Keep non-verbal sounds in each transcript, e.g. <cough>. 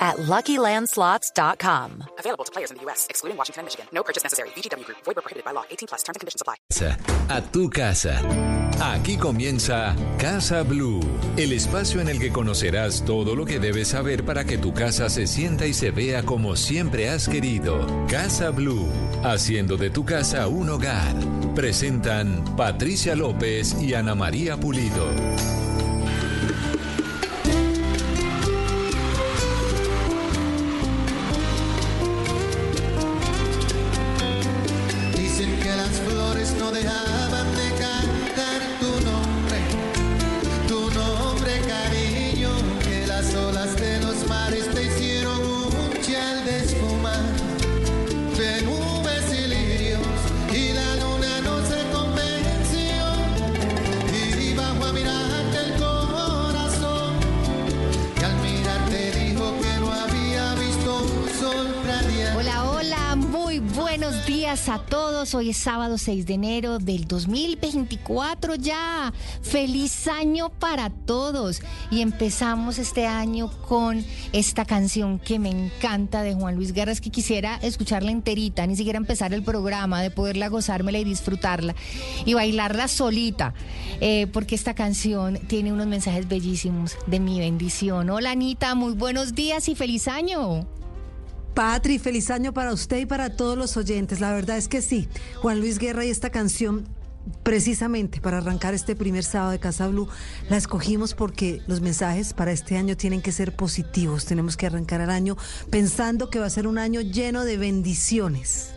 at LuckyLandSlots.com. Available to players in the U.S., excluding Washington and Michigan. No purchase necessary. VGW Group. Void prohibited by law. 18 plus. Terms and conditions apply. A tu casa. Aquí comienza Casa Blue, el espacio en el que conocerás todo lo que debes saber para que tu casa se sienta y se vea como siempre has querido. Casa Blue, haciendo de tu casa un hogar. Presentan Patricia López y Ana María Pulido. Días a todos. Hoy es sábado 6 de enero del 2024 ya. Feliz año para todos. Y empezamos este año con esta canción que me encanta de Juan Luis Guerra. Es que quisiera escucharla enterita, ni siquiera empezar el programa, de poderla gozármela y disfrutarla y bailarla solita. eh, porque esta canción tiene unos mensajes bellísimos de mi bendición. Hola Anita, muy buenos días y feliz año. Patri, feliz año para usted y para todos los oyentes. La verdad es que sí, Juan Luis Guerra y esta canción, precisamente para arrancar este primer sábado de Casa Blue, la escogimos porque los mensajes para este año tienen que ser positivos. Tenemos que arrancar el año pensando que va a ser un año lleno de bendiciones.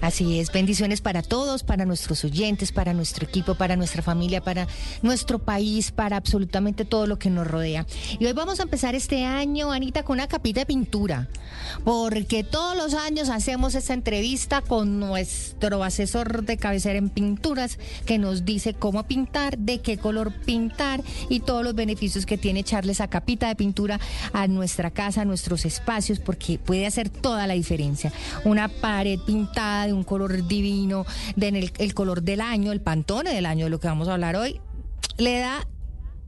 Así es, bendiciones para todos, para nuestros oyentes, para nuestro equipo, para nuestra familia, para nuestro país, para absolutamente todo lo que nos rodea. Y hoy vamos a empezar este año, Anita, con una capita de pintura, porque todos los años hacemos esta entrevista con nuestro asesor de cabecera en pinturas, que nos dice cómo pintar, de qué color pintar y todos los beneficios que tiene echarle esa capita de pintura a nuestra casa, a nuestros espacios, porque puede hacer toda la diferencia. Una pared pintada de un color divino, de en el, el color del año, el pantone del año, de lo que vamos a hablar hoy, le da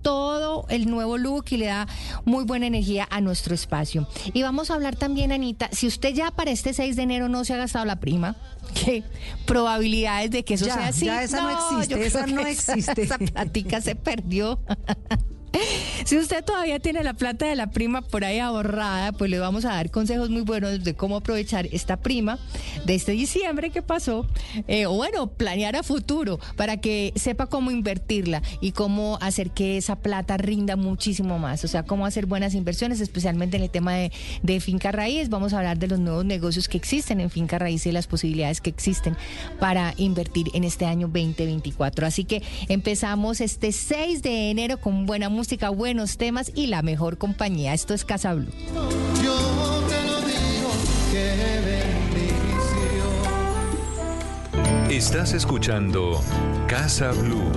todo el nuevo look y le da muy buena energía a nuestro espacio. Y vamos a hablar también, Anita, si usted ya para este 6 de enero no se ha gastado la prima, <laughs> ¿qué probabilidades de que eso Ya, sea así? ya esa no existe, esa no esa- existe. Esa platica se perdió. <laughs> Si usted todavía tiene la plata de la prima por ahí ahorrada, pues le vamos a dar consejos muy buenos de cómo aprovechar esta prima de este diciembre que pasó, eh, o bueno, planear a futuro para que sepa cómo invertirla y cómo hacer que esa plata rinda muchísimo más. O sea, cómo hacer buenas inversiones, especialmente en el tema de, de finca raíz. Vamos a hablar de los nuevos negocios que existen en finca raíz y las posibilidades que existen para invertir en este año 2024. Así que empezamos este 6 de enero con buena música, buenos temas y la mejor compañía. Esto es Casa Blue. Yo te lo digo, qué bendición. Estás escuchando Casa Blue.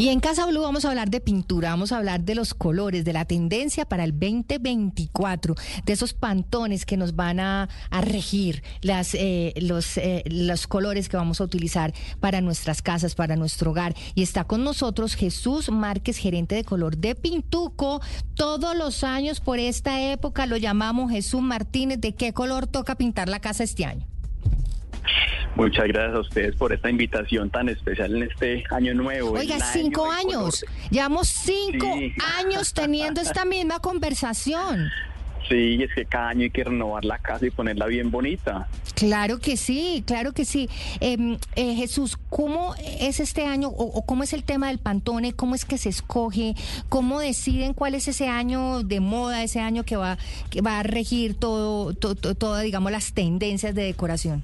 Y en Casa Blue vamos a hablar de pintura, vamos a hablar de los colores, de la tendencia para el 2024, de esos pantones que nos van a, regir, las, eh, los, eh, los colores que vamos a utilizar para nuestras casas, para nuestro hogar. Y está con nosotros Jesús Márquez, gerente de color de Pintuco. Todos los años por esta época lo llamamos Jesús Martínez. ¿De qué color toca pintar la casa este año? Muchas gracias a ustedes por esta invitación tan especial en este año nuevo. Oiga, año cinco del años. Llevamos cinco Sí. años teniendo esta <laughs> misma conversación. Sí, es que cada año hay que renovar la casa y ponerla bien bonita. Claro que sí, claro que sí. Em, eh, Jesús, ¿cómo es este año o, o cómo es el tema del Pantone? ¿Cómo es que se escoge? ¿Cómo deciden cuál es ese año de moda, ese año que va, que va a regir todo, to- to- todas, digamos, las tendencias de decoración?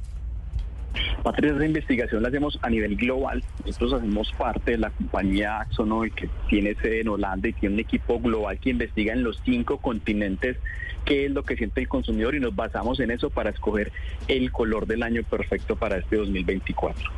Patricia, esa investigación la hacemos a nivel global. Nosotros hacemos parte de la compañía Axonoy, que tiene sede en Holanda y tiene un equipo global que investiga en los cinco continentes qué es lo que siente el consumidor y nos basamos en eso para escoger el color del año perfecto para este 2024.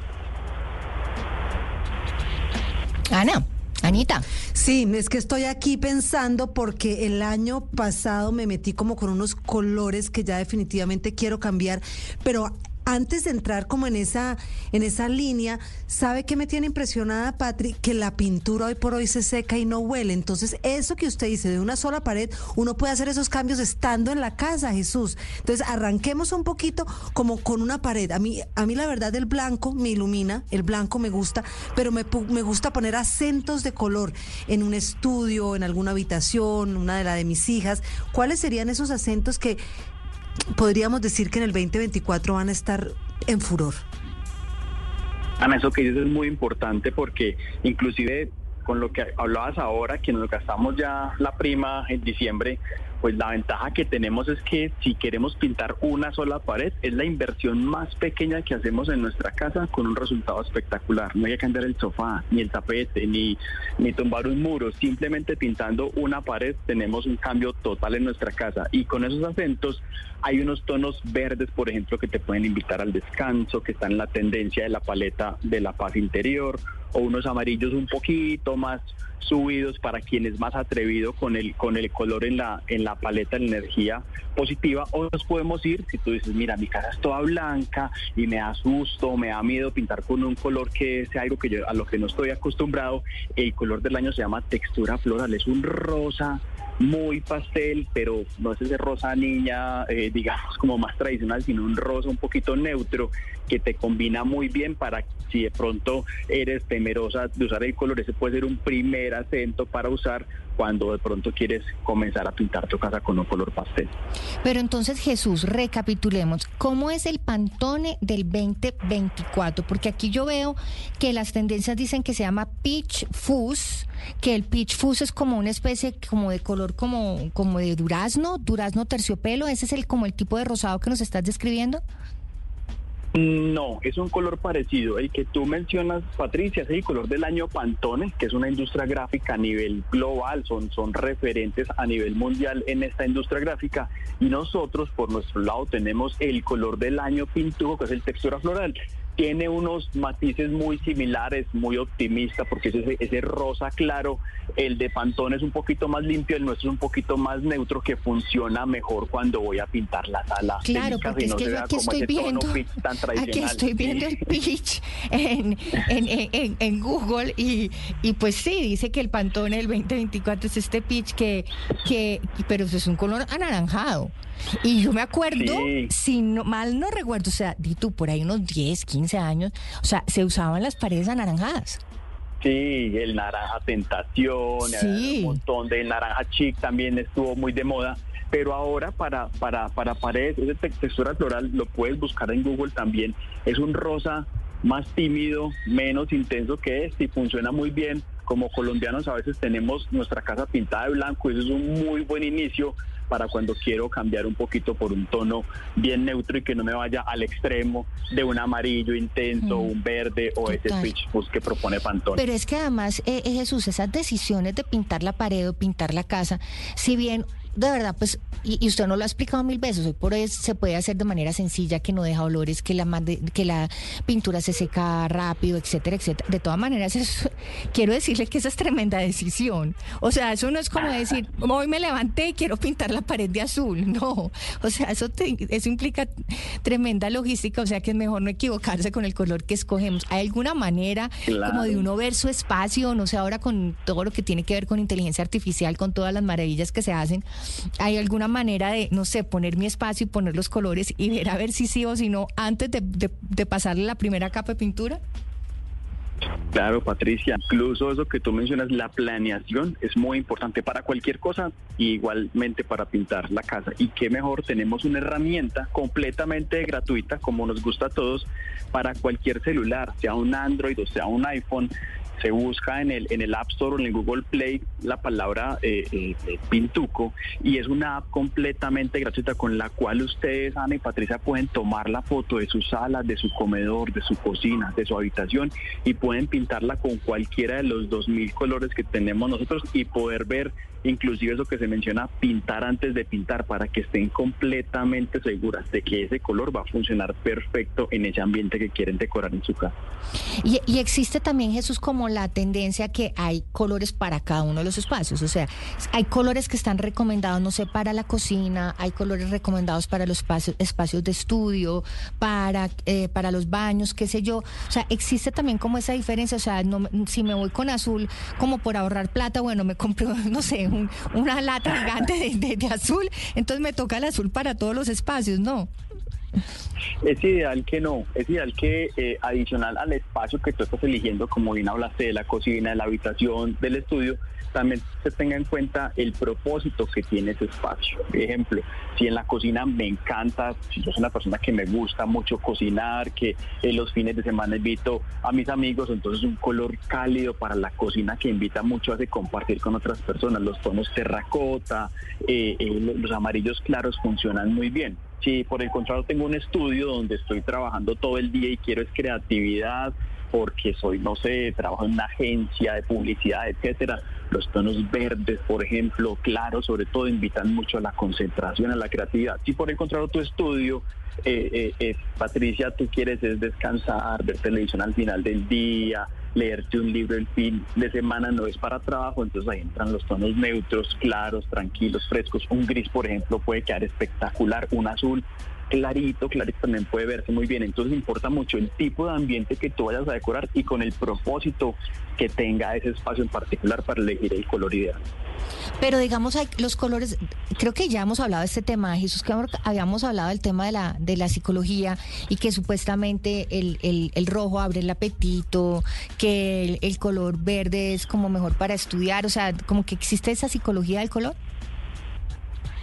Ana. Anita. Sí, es que estoy aquí pensando porque el año pasado me metí como con unos colores que ya definitivamente quiero cambiar, pero antes de entrar como en esa, en esa línea, ¿sabe qué me tiene impresionada, Patri? Que la pintura hoy por hoy se seca y no huele. Entonces, eso que usted dice de una sola pared, uno puede hacer esos cambios estando en la casa, Jesús. Entonces, arranquemos un poquito como con una pared. A mí, a mí la verdad, el blanco me ilumina, el blanco me gusta, pero me, me gusta poner acentos de color en un estudio, en alguna habitación, una de la de mis hijas. ¿Cuáles serían esos acentos que podríamos decir que en el 2024 van a estar en furor. Ana, eso que dices es muy importante porque inclusive con lo que hablabas ahora, que nos gastamos ya la prima en diciembre, pues la ventaja que tenemos es que si queremos pintar una sola pared, es la inversión más pequeña que hacemos en nuestra casa con un resultado espectacular. No hay que cambiar el sofá, ni el tapete, ni, ni tumbar un muro. Simplemente pintando una pared tenemos un cambio total en nuestra casa. Y con esos acentos hay unos tonos verdes, por ejemplo, que te pueden invitar al descanso, que están en la tendencia de la paleta de la paz interior, o unos amarillos un poquito más subidos para quien es más atrevido con el con el color en la en la paleta de energía positiva o nos podemos ir si tú dices mira mi casa es toda blanca y me asusto me da miedo pintar con un color que sea algo que yo a lo que no estoy acostumbrado el color del año se llama textura floral es un rosa muy pastel, pero no es ese rosa niña, eh, digamos, como más tradicional, sino un rosa un poquito neutro que te combina muy bien para si de pronto eres temerosa de usar el color, ese puede ser un primer acento para usar cuando de pronto quieres comenzar a pintar tu casa con un color pastel. Pero entonces Jesús, recapitulemos, ¿cómo es el Pantone del 2024? Porque aquí yo veo que las tendencias dicen que se llama Peach Fuzz, que el Peach Fuzz es como una especie como de color como, como de durazno, durazno terciopelo, ese es el como el tipo de rosado que nos estás describiendo. No, es un color parecido. El que tú mencionas, Patricia, es el color del año Pantone, que es una industria gráfica a nivel global, son, son referentes a nivel mundial en esta industria gráfica. Y nosotros, por nuestro lado, tenemos el color del año Pintujo, que es el textura floral tiene unos matices muy similares, muy optimista, porque ese, ese rosa claro, el de Pantone es un poquito más limpio, el nuestro es un poquito más neutro, que funciona mejor cuando voy a pintar la sala. Claro, porque es que yo aquí estoy viendo, aquí estoy viendo el pitch en, en, en, Google y, y pues sí, dice que el Pantone del 2024 es este pitch que, que pero es un color anaranjado. Y yo me acuerdo, si no, mal no recuerdo, o sea, di tú por ahí unos 10, 15 años, o sea, se usaban las paredes anaranjadas. Sí, el naranja tentación, un montón de naranja chic también estuvo muy de moda. Pero ahora para, para, para paredes, esa textura floral lo puedes buscar en Google también. Es un rosa más tímido, menos intenso que este y funciona muy bien. Como colombianos a veces tenemos nuestra casa pintada de blanco y eso es un muy buen inicio para cuando quiero cambiar un poquito por un tono bien neutro y que no me vaya al extremo de un amarillo intenso, mm. un verde o ese pitch pues, que propone Pantone. Pero es que además, eh, eh, Jesús, esas decisiones de pintar la pared o pintar la casa, si bien de verdad, pues, y, usted no lo ha explicado mil veces, hoy por hoy se puede hacer de manera sencilla, que no deja olores, que la, que la pintura se seca rápido, etcétera, etcétera. De todas maneras, <laughs> quiero decirle que esa es tremenda decisión. O sea, eso no es como decir, hoy me levanté y quiero pintar la pared de azul. <laughs> No, o sea, eso, eso implica tremenda logística, o sea que es mejor no equivocarse con el color que escogemos. ¿Hay alguna manera como de uno ver su espacio, no sé, ahora con todo lo que tiene que ver con inteligencia artificial, con todas las maravillas que se hacen? ¿Hay alguna manera de, no sé, poner mi espacio y poner los colores y ver a ver si sí o si no antes de, pasarle la primera capa de pintura? Claro, Patricia, incluso eso que tú mencionas, la planeación es muy importante para cualquier cosa y igualmente para pintar la casa. Y qué mejor, tenemos una herramienta completamente gratuita, como nos gusta a todos, para cualquier celular, sea un Android o sea un iPhone, se busca en el, en el App Store o en el Google Play la palabra eh, eh, eh, Pintuco y es una app completamente gratuita con la cual ustedes, Ana y Patricia, pueden tomar la foto de su sala, de su comedor, de su cocina, de su habitación y pueden pintarla con cualquiera de los 2.000 colores que tenemos nosotros y poder ver inclusive eso que se menciona, pintar antes de pintar para que estén completamente seguras de que ese color va a funcionar perfecto en ese ambiente que quieren decorar en su casa. Y, y existe también, Jesús, como la tendencia que hay colores para cada uno de los espacios, o sea, hay colores que están recomendados, no sé, para la cocina, hay colores recomendados para los espacios, espacios de estudio, para, eh, para los baños, qué sé yo, o sea, existe también como esa diferencia, o sea, no, si me voy con azul, como por ahorrar plata, bueno, me compro, <laughs> no sé, una lata gigante de, azul, entonces me toca el azul para todos los espacios, ¿no? Es ideal que no, es ideal que eh, adicional al espacio que tú estás eligiendo, como bien hablaste de la cocina, de la habitación, del estudio, también se tenga en cuenta el propósito que tiene ese espacio. Por ejemplo, si en la cocina me encanta, si yo soy una persona que me gusta mucho cocinar, que en los fines de semana invito a mis amigos, entonces un color cálido para la cocina que invita mucho a compartir con otras personas. Los tonos terracota, eh, eh, los amarillos claros funcionan muy bien. Si por el contrario tengo un estudio donde estoy trabajando todo el día y quiero es creatividad, porque soy, no sé, trabajo en una agencia de publicidad, etcétera. Los tonos verdes, por ejemplo, claros, sobre todo, invitan mucho a la concentración, a la creatividad. Si por el contrario tu estudio, eh, eh, eh, Patricia, tú quieres es descansar, ver televisión al final del día, leerte un libro el fin de semana, no es para trabajo, entonces ahí entran los tonos neutros, claros, tranquilos, frescos. Un gris, por ejemplo, puede quedar espectacular, un azul clarito, clarito también puede verse muy bien. Entonces importa mucho el tipo de ambiente que tú vayas a decorar y con el propósito que tenga ese espacio en particular para elegir el color ideal. Pero digamos, los colores, creo que ya hemos hablado de este tema, Jesús, que habíamos hablado del tema de la, de la psicología y que supuestamente el, el, rojo abre el apetito, que el, el color verde es como mejor para estudiar, o sea, como que existe esa psicología del color.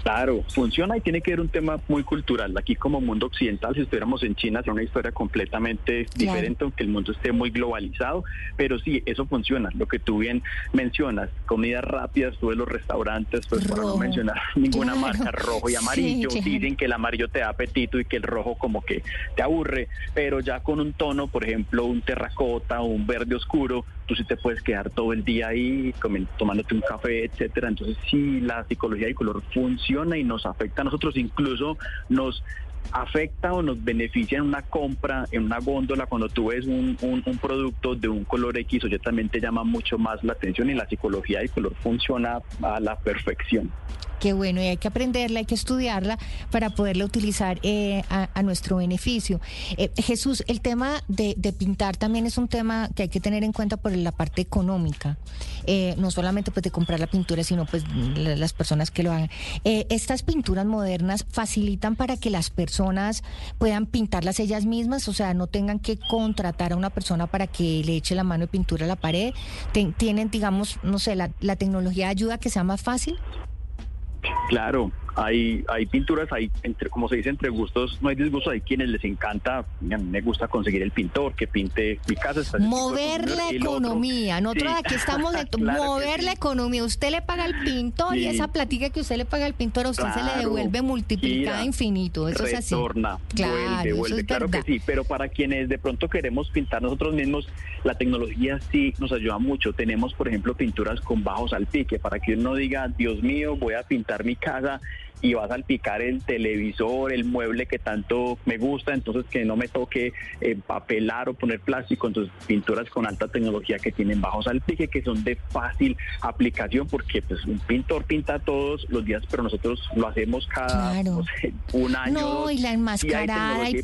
Claro, funciona y tiene que ver un tema muy cultural. Aquí como mundo occidental, si estuviéramos en China, sería una historia completamente diferente, aunque el mundo esté muy globalizado, pero sí, eso funciona. Lo que tú bien mencionas, comidas rápidas, tú los restaurantes, pues para no mencionar <laughs> ninguna marca, rojo y amarillo, dicen que el amarillo te da apetito y que el rojo como que te aburre, pero ya con un tono, por ejemplo, un terracota o un verde oscuro, tú sí te puedes quedar todo el día ahí tomándote un café, etcétera. Entonces sí, la psicología del color funciona y nos afecta a nosotros, incluso nos afecta o nos beneficia en una compra, en una góndola, cuando tú ves un, un, producto de un color X o ya también te llama mucho más la atención y la psicología del color funciona a la perfección. Qué bueno, y hay que aprenderla, hay que estudiarla para poderla utilizar eh, a, nuestro beneficio. Eh, Jesús, el tema de, pintar también es un tema que hay que tener en cuenta por la parte económica. Eh, no solamente pues de comprar la pintura, sino pues las personas que lo hagan. estas pinturas modernas facilitan para que las personas puedan pintarlas ellas mismas, o sea, no tengan que contratar a una persona para que le eche la mano de pintura a la pared. tienen, digamos, no sé, la, la tecnología ayuda a que sea más fácil. Claro, hay, hay pinturas, hay, entre, como se dice, entre gustos, no hay disgusto, hay quienes les encanta, me gusta conseguir el pintor que pinte mi casa. Mover la economía, nosotros aquí estamos de <laughs> mover la economía, usted le paga al pintor y esa platica que usted le paga al pintor a usted se le devuelve multiplicada infinito, eso es así. Claro, vuelve, claro que sí, pero para quienes de pronto queremos pintar nosotros mismos, la tecnología sí nos ayuda mucho. Tenemos, por ejemplo, pinturas con bajos al pique, para que uno diga, Dios mío, voy a pintar mi casa y va a salpicar el televisor, el mueble que tanto me gusta, entonces que no me toque empapelar o poner plástico, entonces pinturas con alta tecnología que tienen bajo salpique, que son de fácil aplicación, porque pues un pintor pinta todos los días, pero nosotros lo hacemos cada un año. No, y la enmascarada, y,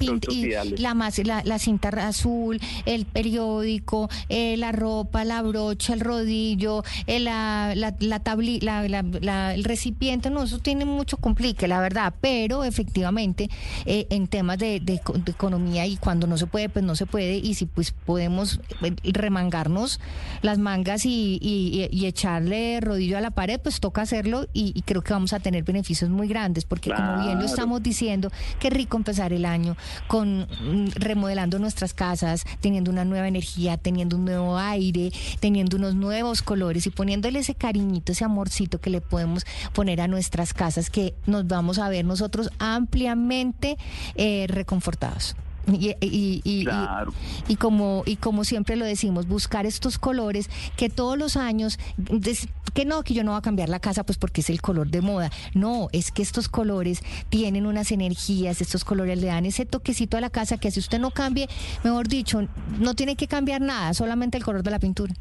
la, la, cinta azul, el periódico, eh, la ropa, la brocha, el rodillo, eh, la, la, la, el recipiente, no, eso tiene mucho complique, la verdad, pero efectivamente eh, en temas de, de eco- de economía y cuando no se puede, pues no se puede y si pues podemos eh, remangarnos las mangas y, y- y- y echarle rodillo a la pared, pues toca hacerlo y, y creo que vamos a tener beneficios muy grandes porque como bien lo estamos diciendo, qué rico empezar el año con mm, remodelando nuestras casas, teniendo una nueva energía, teniendo un nuevo aire, teniendo unos nuevos colores y poniéndole ese cariñito, ese amorcito que le podemos poner a nuestras casas que nos vamos a ver nosotros ampliamente eh, reconfortados. Y, y- y- y- Claro. y como y como siempre lo decimos buscar estos colores que todos los años que no que yo no voy a cambiar la casa pues porque es el color de moda no es que estos colores tienen unas energías estos colores le dan ese toquecito a la casa que si usted no cambie mejor dicho no tiene que cambiar nada solamente el color de la pintura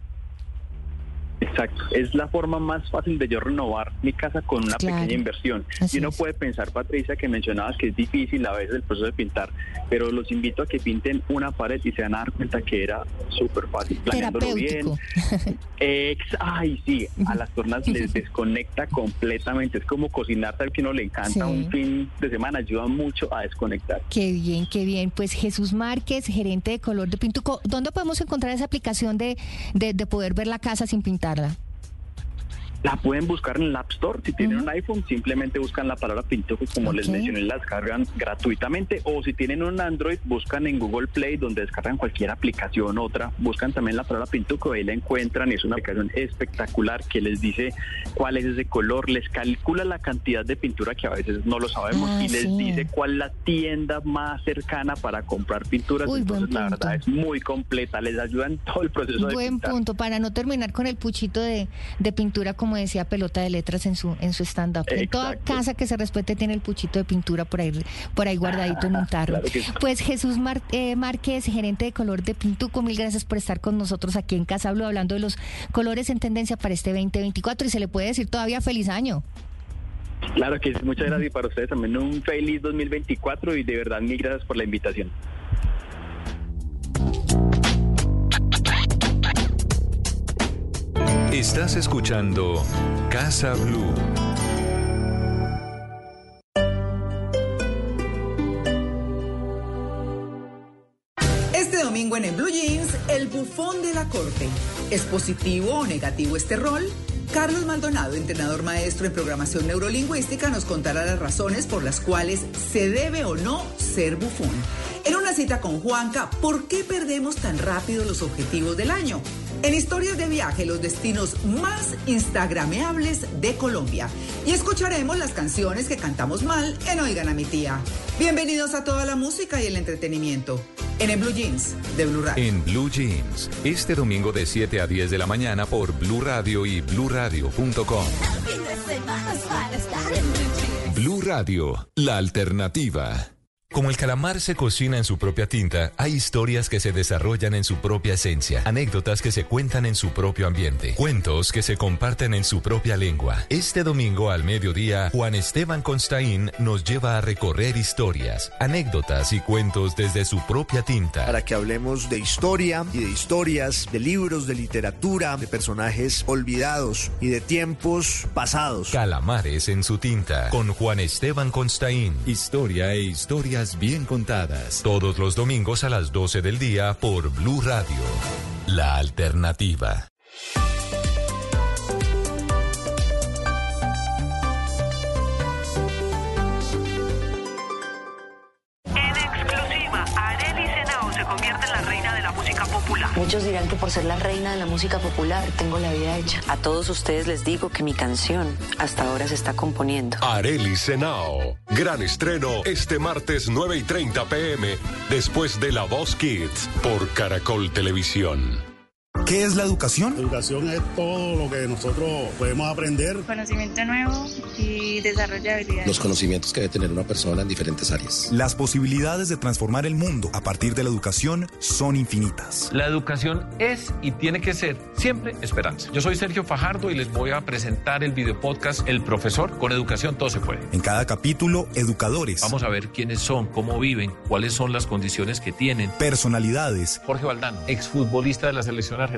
Exacto, es la forma más fácil de yo renovar mi casa con una Claro. pequeña inversión. Así y uno es. puede pensar, Patricia, que mencionabas que es difícil a veces el proceso de pintar, pero los invito a que pinten una pared y se van a dar cuenta que era súper fácil, planeándolo bien. <laughs> Ex, ay, sí, a las personas les desconecta completamente. Es como cocinar, tal que uno le encanta Sí. un fin de semana, ayuda mucho a desconectar. Qué bien, qué bien. Pues Jesús Márquez, gerente de color de Pintuco. ¿Dónde podemos encontrar esa aplicación de, de, de poder ver la casa sin pintarla? La pueden buscar en el App Store. Si tienen un iPhone, simplemente buscan la palabra Pintuco, como les mencioné, la descargan gratuitamente. O si tienen un Android, buscan en Google Play, donde descargan cualquier aplicación, otra. Buscan también la palabra Pintuco, ahí la encuentran. Es una aplicación espectacular que les dice cuál es ese color, les calcula la cantidad de pintura que a veces no lo sabemos Ah, y les sí. dice cuál es la tienda más cercana para comprar pinturas. Uy, buen Entonces, la verdad es muy completa, les ayuda en todo el proceso de Buen punto, para no terminar con el puchito de, de pintura, como decía Pelota de Letras en su en su stand-up. En toda casa que se respete tiene el puchito de pintura por ahí, por ahí guardadito en un <laughs> tarro. Claro que sí. Pues Jesús Mar- eh, Márquez, gerente de color de Pintuco, mil gracias por estar con nosotros aquí en Casa Blue hablando de los colores en tendencia para este 2024 y se le puede decir todavía feliz año. Claro que sí, muchas gracias y para ustedes también un feliz 2024 y de verdad mil gracias por la invitación. Estás escuchando Casa Blue. Este domingo en, En Blue Jeans, el bufón de la corte. ¿Es positivo o negativo este rol? Carlos Maldonado, entrenador maestro en programación neurolingüística, nos contará las razones por las cuales se debe o no ser bufón. En una cita con Juanca, ¿por qué perdemos tan rápido los objetivos del año? En historias de viaje, los destinos más instagrameables de Colombia. Y escucharemos las canciones que cantamos mal en Oigan a mi tía. Bienvenidos a toda la música y el entretenimiento. En el Blue Jeans de Blue Radio. En Blue Jeans, este domingo de 7 a 10 de la mañana por Blue Radio y bluradio.com. Blue Radio, la alternativa. Como el calamar se cocina en su propia tinta, hay historias que se desarrollan en su propia esencia, anécdotas que se cuentan en su propio ambiente, cuentos que se comparten en su propia lengua. Este domingo al mediodía, Juan Esteban Constaín nos lleva a recorrer historias, anécdotas y cuentos desde su propia tinta. para que hablemos de historia y de historias, de libros, de literatura, de personajes olvidados y de tiempos pasados. Calamares en su tinta, con Juan Esteban Constaín. Historia e bien contadas. Todos los domingos a las 12 del día por Blue Radio. La alternativa. Muchos dirán que por ser la reina de la música popular tengo la vida hecha. A todos ustedes les digo que mi canción hasta ahora se está componiendo. Areli Senao. Gran estreno este martes 9 y 30 pm después de La Voz Kids por Caracol Televisión. ¿Qué es la educación? Educación es todo lo que nosotros podemos aprender. Conocimiento nuevo y desarrollo de habilidades. Los conocimientos que debe tener una persona en diferentes áreas. Las posibilidades de transformar el mundo a partir de la educación son infinitas. La educación es y tiene que ser siempre esperanza. Yo soy Sergio Fajardo y les voy a presentar el video podcast El Profesor. Con educación todo se puede. En cada capítulo, educadores, Vamos a ver quiénes son, cómo viven, cuáles son las condiciones que tienen. personalidades, Jorge Valdano, exfutbolista de la selección argentina.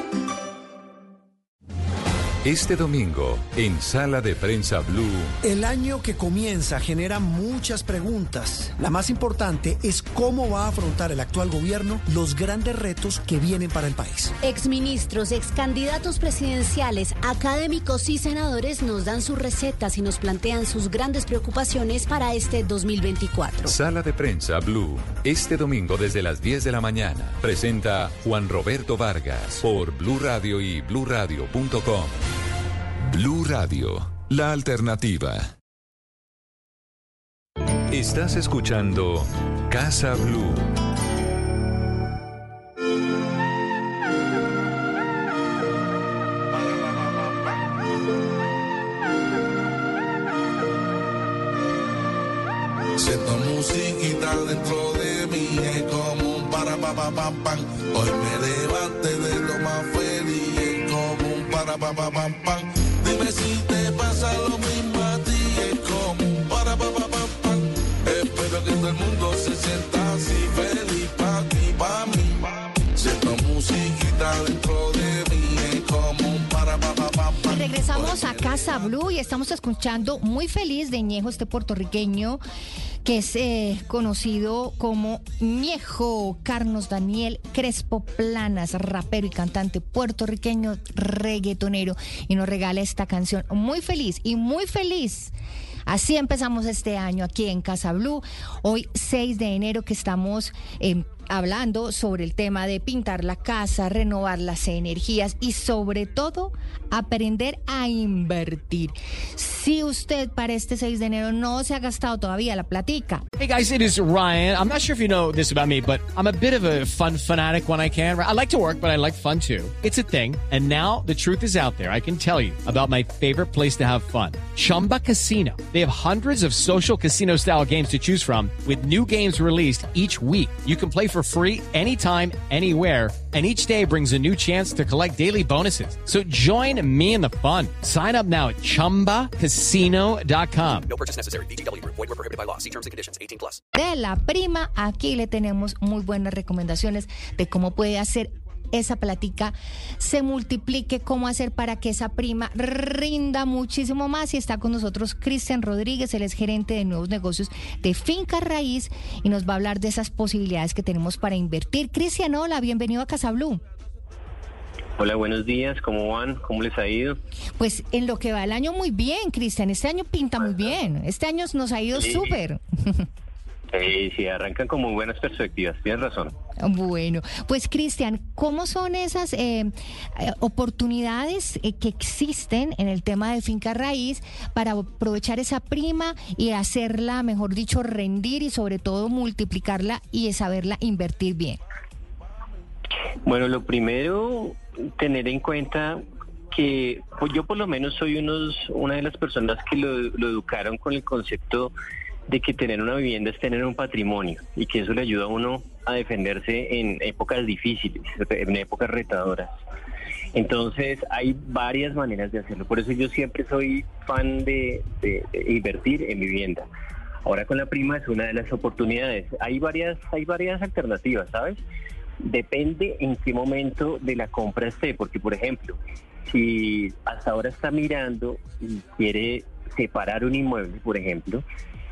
Este domingo, en Sala de Prensa Blue, El año que comienza genera muchas preguntas. La más importante es cómo va a afrontar el actual gobierno los grandes retos que vienen para el país. Exministros, excandidatos presidenciales, académicos y senadores nos dan sus recetas y nos plantean sus grandes preocupaciones para este 2024. Sala de Prensa Blue, este domingo desde las 10 de la mañana, presenta Juan Roberto Vargas por Blue Radio y bluradio.com. Blue Radio, la alternativa. Estás escuchando Casa Blue. Siento musiquita dentro de mí, es como un para pa pa pam pam. Hoy me levanté de lo más feliz, es como un para pa pa pam pam. Regresamos a Casa Blue y estamos escuchando muy feliz de Ñejo, este puertorriqueño que es eh, conocido como Ñejo Carlos Daniel Crespo Planas, rapero y cantante puertorriqueño reggaetonero, y nos regala esta canción muy feliz y muy feliz. Así empezamos este año aquí en Casa Blue, hoy 6 de enero que estamos eh, hablando sobre el tema de pintar la casa, renovar las energías y sobre todo aprender a invertir. Si usted para este 6 de enero no se ha gastado todavía la platica, Hey guys, it is Ryan. I'm not sure if you know this about me, but I'm a bit of a fun fanatic when I can. I like to work, but I like fun too. It's a thing. And now the truth is out there. I can tell you about my favorite place to have fun Chumba Casino. They have hundreds of social casino style games to choose from, with new games released each week. You can play for free anytime, anywhere. And each day brings a new chance to collect daily bonuses. So join me in the fun. Sign up now at chumbacasino.com. No purchase necessary. VGW Group. Void were prohibited by law. See terms and conditions. 18 plus. de la prima, aquí le tenemos muy buenas recomendaciones de cómo puede hacer esa platica se multiplique, cómo hacer para que esa prima rinda muchísimo más. Y está con nosotros Cristian Rodríguez, él es gerente de nuevos negocios de Finca Raíz y nos va a hablar de esas posibilidades que tenemos para invertir. Cristian, hola, bienvenido a Casa Blue. Hola, buenos días, ¿cómo van? ¿Cómo les ha ido? Pues en lo que va el año muy bien, Cristian. Este año pinta muy bien. Este año nos ha ido Sí. <laughs> Eh, sí, arrancan con muy buenas perspectivas, tienes razón. Bueno, pues Cristian, ¿cómo son esas eh, eh, oportunidades eh, que existen en el tema de finca raíz para aprovechar esa prima y hacerla, mejor dicho, rendir y sobre todo multiplicarla y saberla invertir bien? Bueno, lo primero, tener en cuenta que pues yo por lo menos soy unos, una de las personas que lo, lo educaron con el concepto de que tener una vivienda es tener un patrimonio y que eso le ayuda a uno a defenderse en épocas difíciles, en épocas retadoras. Entonces hay varias maneras de hacerlo, por eso yo siempre soy fan de, invertir en vivienda. Ahora con la prima es una de las oportunidades. Hay varias, hay varias alternativas, ¿sabes? Depende en qué momento de la compra esté, porque por ejemplo, si hasta ahora está mirando y quiere separar un inmueble, por ejemplo,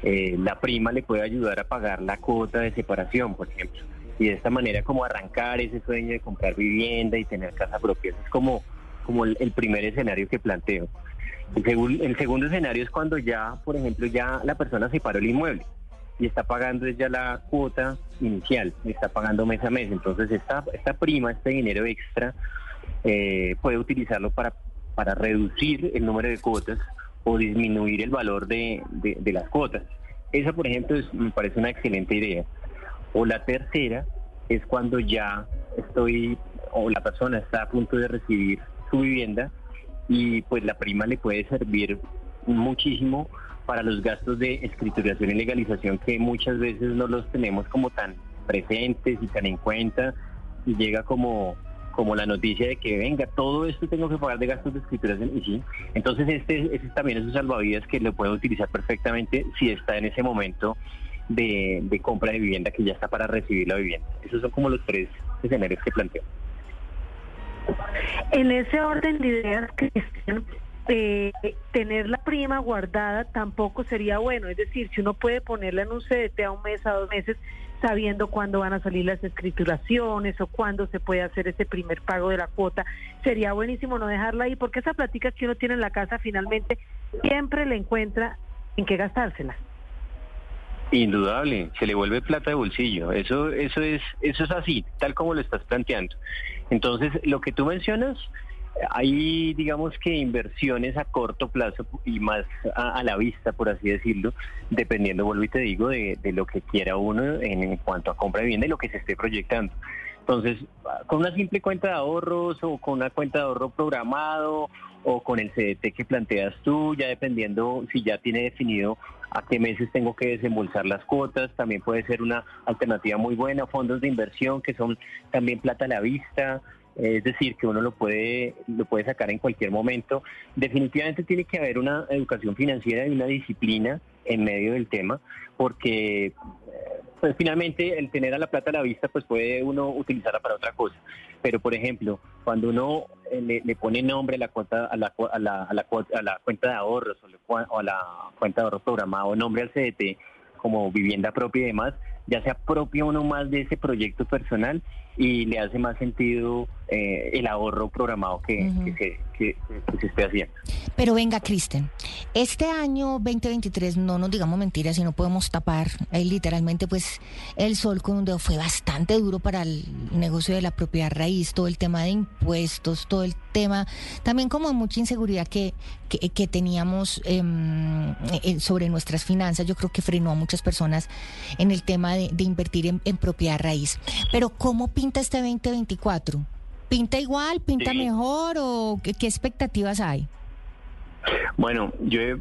eh, la prima le puede ayudar a pagar la cuota de separación, por ejemplo. Y de esta manera como arrancar ese sueño de comprar vivienda y tener casa propia. Es como, como el, primer escenario que planteo. El, el segundo escenario es cuando ya, por ejemplo, ya la persona separó el inmueble y está pagando ya la cuota inicial, está pagando mes a mes. Entonces esta, esta prima, este dinero extra, eh, puede utilizarlo para, para reducir el número de cuotas o disminuir el valor de, de- las cuotas. Esa, por ejemplo, es- me parece una excelente idea. O la tercera es cuando ya estoy, o la persona está a punto de recibir su vivienda y pues la prima le puede servir muchísimo para los gastos de escrituración y legalización que muchas veces no los tenemos como tan presentes y tan en cuenta y llega como como la noticia de que venga, todo esto tengo que pagar de gastos de escrituración y sí. Entonces este, este también es un salvavidas que lo puede utilizar perfectamente si está en ese momento de, de compra de vivienda que ya está para recibir la vivienda. Esos son como los tres escenarios que planteo. En ese orden de ideas, Cristian, eh, tener la prima guardada tampoco sería bueno. Es decir, si uno puede ponerla en un CDT a un mes, a dos meses, sabiendo cuándo van a salir las escrituraciones o cuándo se puede hacer ese primer pago de la cuota, sería buenísimo no dejarla ahí, porque esa plática que uno tiene en la casa finalmente siempre le encuentra en qué gastársela. Indudable, se le vuelve plata de bolsillo. Eso, eso es, eso es así, tal como lo estás planteando. Entonces, lo que tú mencionas, hay, digamos que inversiones a corto plazo y más a, la vista, por así decirlo, dependiendo, vuelvo y te digo, de, lo que quiera uno en, cuanto a compra de vivienda y lo que se esté proyectando. Entonces, con una simple cuenta de ahorros o con una cuenta de ahorro programado o con el CDT que planteas tú, ya dependiendo si ya tiene definido a qué meses tengo que desembolsar las cuotas, también puede ser una alternativa muy buena, fondos de inversión que son también plata a la vista, es decir, que uno lo puede, lo puede sacar en cualquier momento. Definitivamente tiene que haber una educación financiera y una disciplina en medio del tema, porque pues finalmente el tener a la plata a la vista, pues puede uno utilizarla para otra cosa. Pero por ejemplo, cuando uno eh, le, pone nombre a la cuenta a la, a la, a la, a la cuenta de ahorros o, a la cuenta de ahorros programado, nombre al CDT como vivienda propia y demás, ya se apropia uno más de ese proyecto personal y le hace más sentido eh, el ahorro programado que, se, esté haciendo. Pero venga, Kristen, este año 2023, no nos digamos mentiras y no podemos tapar eh, literalmente pues el sol con un dedo, fue bastante duro para el negocio de la propiedad raíz, todo el tema de impuestos, todo el tema, también como mucha inseguridad que, que, teníamos em, eh, sobre nuestras finanzas, yo creo que frenó a muchas personas en el tema de, invertir en, en propiedad raíz. Pero ¿cómo pinta este 2024? ¿Pinta igual, pinta mejor o qué, expectativas hay? Bueno, yo he,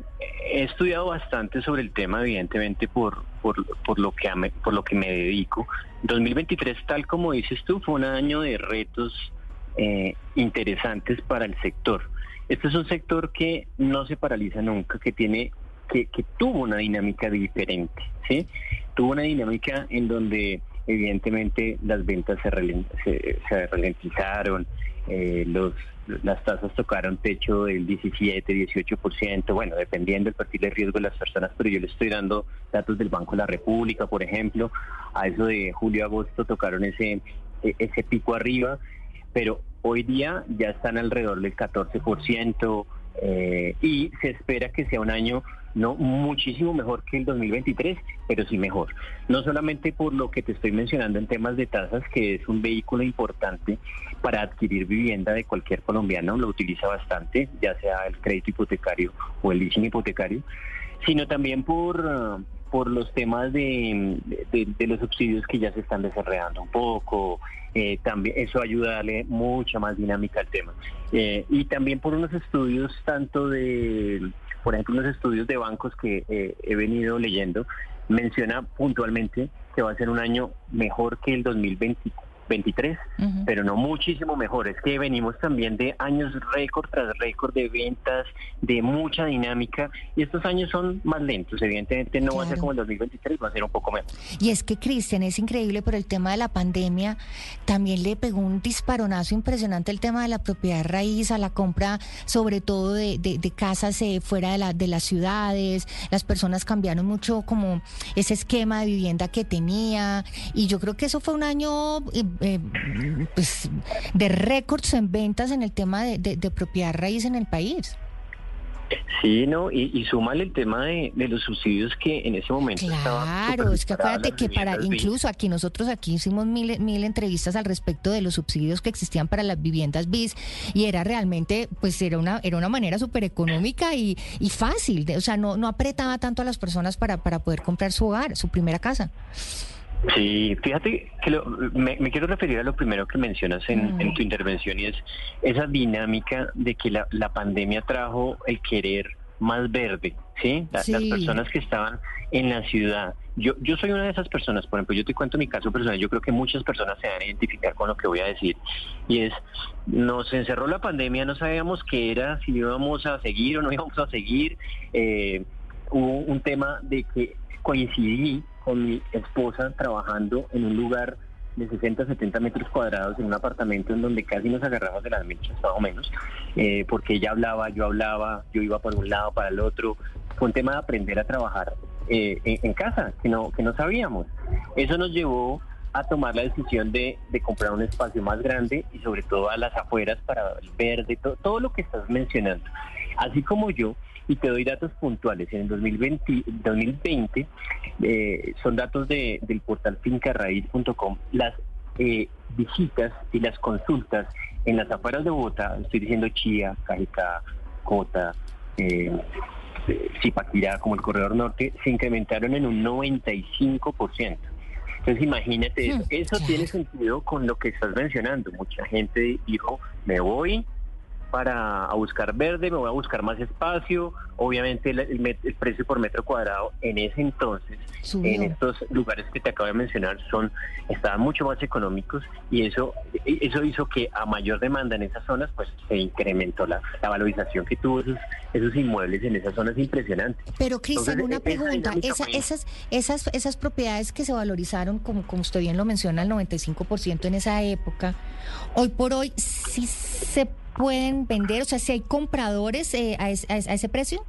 estudiado bastante sobre el tema, evidentemente, por, por, lo, que por lo que me dedico. 2023, tal como dices tú, fue un año de retos eh, interesantes para el sector. Este es un sector que no se paraliza nunca, que tiene que, que tuvo una dinámica diferente, ¿sí? Tuvo una dinámica en donde evidentemente las ventas se, se, ralentizaron, eh, los, las tasas tocaron techo del 17, 18%, bueno, dependiendo del perfil de riesgo de las personas, pero yo le estoy dando datos del Banco de la República, por ejemplo, a eso de julio-agosto tocaron ese, e, ese pico arriba, pero hoy día ya están alrededor del 14% eh, y se espera que sea un año no muchísimo mejor que el 2023, pero sí mejor. No solamente por lo que te estoy mencionando en temas de tasas, que es un vehículo importante para adquirir vivienda de cualquier colombiano, lo utiliza bastante, ya sea el crédito hipotecario o el leasing hipotecario, sino también por por los temas de, los subsidios que ya se están desarrollando un poco, eh, también eso ayuda a darle mucha más dinámica al tema. Eh, y también por unos estudios tanto de por ejemplo, los estudios de bancos que eh, he venido leyendo, menciona puntualmente que va a ser un año mejor que el 2024 23, pero no muchísimo mejor. Es que venimos también de años récord tras récord de ventas, de mucha dinámica, y estos años son más lentos. Evidentemente no va a ser como el 2023, va a ser un poco mejor. Y es que, Cristian, es increíble, pero el tema de la pandemia también le pegó un disparonazo impresionante el tema de la propiedad raíz, a la compra, sobre todo de, de, casas eh, fuera de, la, de las ciudades. Las personas cambiaron mucho como ese esquema de vivienda que tenía, y yo creo que eso fue un año eh, pues, de récords en ventas en el tema de, propiedad raíz en el país. Sí, no, y, y súmale el tema de, los subsidios que en ese momento Claro, es que acuérdate que para, incluso aquí nosotros aquí hicimos mil, mil entrevistas al respecto de los subsidios que existían para las viviendas BIS y era realmente, pues era una, era una manera súper económica y, y fácil, o sea, no, no apretaba tanto a las personas para, para poder comprar su hogar, su primera casa. Sí, fíjate que lo- me, me quiero referir a lo primero que mencionas en, en tu intervención y es esa dinámica de que la, la pandemia trajo el querer más verde, ¿sí? La- Las personas que estaban en la ciudad. Yo, yo soy una de esas personas, por ejemplo, yo te cuento mi caso personal, yo creo que muchas personas se van a identificar con lo que voy a decir, y es, nos encerró la pandemia, no sabíamos qué era, si íbamos a seguir o no <laughs> íbamos a seguir, eh, hubo un tema de que coincidí con mi esposa trabajando en un lugar de 60, 70 metros cuadrados en un apartamento en donde casi nos agarramos de las mechas, más o menos, eh, porque ella hablaba, yo hablaba, yo iba por un lado, para el otro. Fue un tema de aprender a trabajar eh, en, casa, que no, que no sabíamos. Eso nos llevó a tomar la decisión de, de comprar un espacio más grande y sobre todo a las afueras para el verde, to- todo lo que estás mencionando. Así como yo, y te doy datos puntuales, en el 2020, 2020 eh, son datos de- del portal fincarraíz.com, las eh, visitas y las consultas en las afueras de Bogotá, estoy diciendo Chía, Cajicá, Cota, eh, eh, Zipaquirá, como el Corredor Norte, se incrementaron en un 95%. Entonces imagínate eso. Eso tiene sentido con lo que estás mencionando. Mucha gente dijo, me voy para a buscar verde, me voy a buscar más espacio. Obviamente el, el met- el precio por metro cuadrado en ese entonces, Subió. en estos lugares que te acabo de mencionar, son estaban mucho más económicos y eso eso hizo que a mayor demanda en esas zonas, pues se incrementó la, la valorización que tuvo esos, esos inmuebles en esas zonas impresionante. Pero Cristian, una esa pregunta, Esa- esas, esas, esas propiedades que se valorizaron, como, como usted bien lo menciona, el 95% en esa época, hoy por hoy sí se pueden vender, o sea, si hay compradores eh, a, es- a es- ese precio.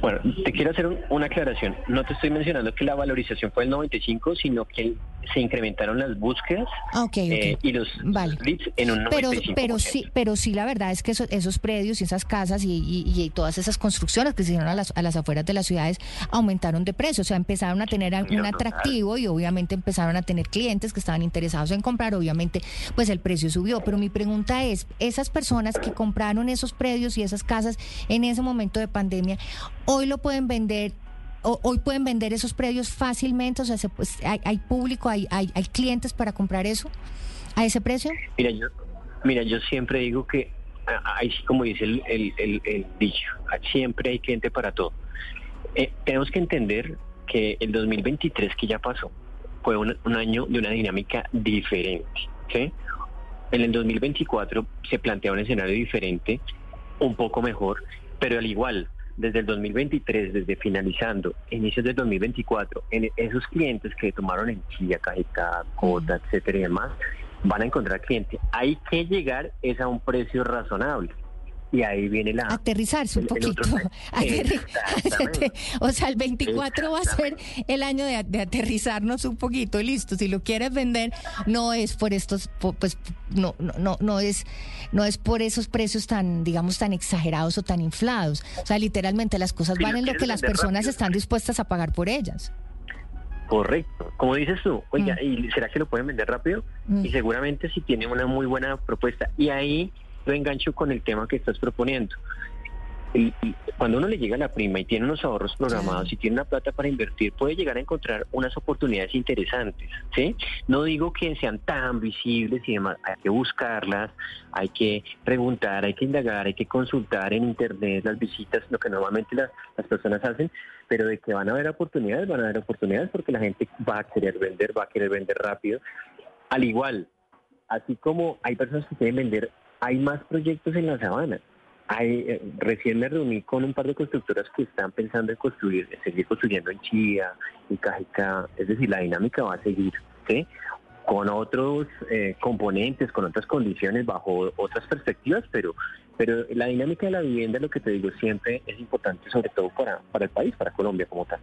Bueno, te quiero hacer un- una aclaración. No te estoy mencionando que la valorización fue del 95, sino que se incrementaron las búsquedas Ah, eh, y los Vale. leads en un 95%. Pero, pero sí, pero sí, la verdad es que esos, esos predios y esas casas y, y- y todas esas construcciones que se hicieron a las, a las afueras de las ciudades aumentaron de precio, o sea, empezaron a tener un atractivo y obviamente empezaron a tener clientes que estaban interesados en comprar, obviamente, pues el precio subió. Pero mi pregunta es, esas personas que compraron esos predios y esas casas en ese momento de pandemia, hoy lo pueden vender hoy pueden vender esos predios fácilmente, o sea, se, pues, hay, hay público, hay, hay, hay clientes para comprar eso a ese precio. Mira, yo, mira, yo siempre digo que hay, como dice el, el- dicho, siempre hay cliente para todo. Eh, tenemos que entender que el 2023 que ya pasó fue un, un año de una dinámica diferente. ¿sí? En el 2024 se plantea un escenario diferente, un poco mejor, pero al igual, desde el 2023, desde finalizando, inicios del 2024, en esos clientes que tomaron en Chía, Cajicá, Cota, etcétera y demás, van a encontrar clientes. Hay que llegar es a un precio razonable. Y ahí viene la... Aterrizarse un el- el poquito. <laughs> Aterri- Exactamente. <laughs> o sea, el 24 va a ser el año de, de aterrizarnos un poquito, listo. Si lo quieres vender, no es por estos, pues no, no, no, no es, no es por esos precios tan, digamos, tan exagerados o tan inflados. O sea, literalmente las cosas Si valen lo que las personas rápido. están dispuestas a pagar por ellas. Correcto. Como dices tú, oiga, ¿y será que lo pueden vender rápido? Mm. Y seguramente si tienen una muy buena propuesta. Y ahí lo engancho con el tema que estás proponiendo. Y cuando uno le llega la prima y tiene unos ahorros programados y tiene una plata para invertir, puede llegar a encontrar unas oportunidades interesantes, ¿sí? No digo que sean tan visibles y demás, hay que buscarlas, hay que preguntar, hay que indagar, hay que consultar en internet las visitas, lo que normalmente las, las personas hacen, pero de que van a haber oportunidades, van a haber oportunidades porque la gente va a querer vender, va a querer vender rápido. Al igual, así como hay personas que quieren vender, hay más proyectos en la sabana. Hay, eh, recién me reuní con un par de constructoras que están pensando en construir, seguir construyendo en Chía, en Cajicá, es decir, la dinámica va a seguir, ¿sí? Con otros eh, componentes, con otras condiciones, bajo otras perspectivas, pero, pero la dinámica de la vivienda, lo que te digo siempre, es importante, sobre todo para, para el país, para Colombia como tal.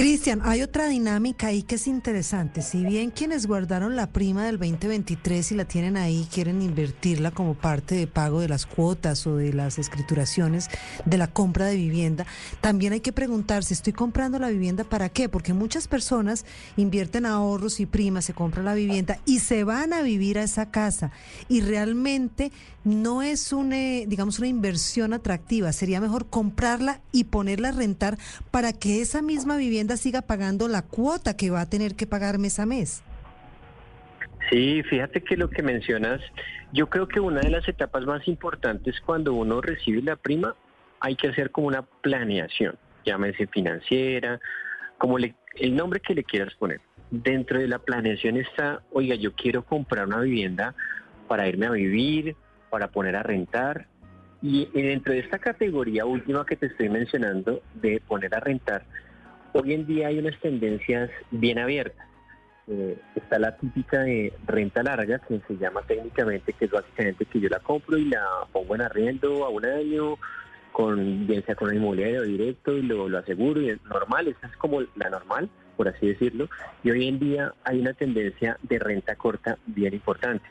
Cristian, hay otra dinámica ahí que es interesante. Si bien quienes guardaron la prima del 2023 y la tienen ahí, quieren invertirla como parte de pago de las cuotas o de las escrituraciones de la compra de vivienda, también hay que preguntarse, ¿estoy comprando la vivienda para qué? Porque muchas personas invierten ahorros y primas, se compran la vivienda y se van a vivir a esa casa y realmente no es una, digamos, una inversión atractiva. Sería mejor comprarla y ponerla a rentar para que esa misma vivienda siga pagando la cuota que va a tener que pagar mes a mes. Sí, fíjate que lo que mencionas, yo creo que una de las etapas más importantes cuando uno recibe la prima, hay que hacer como una planeación, llámese financiera, como le, el nombre que le quieras poner. Dentro de la planeación está, oiga, yo quiero comprar una vivienda para irme a vivir, para poner a rentar. Y dentro de esta categoría última que te estoy mencionando, de poner a rentar, hoy en día hay unas tendencias bien abiertas. Eh, está la típica de renta larga, que se llama técnicamente, que es básicamente que yo la compro y la pongo en arriendo a un año, con bien sea con un inmobiliario directo y lo, lo aseguro y es normal, esa es como la normal, por así decirlo. Y hoy en día hay una tendencia de renta corta bien importante.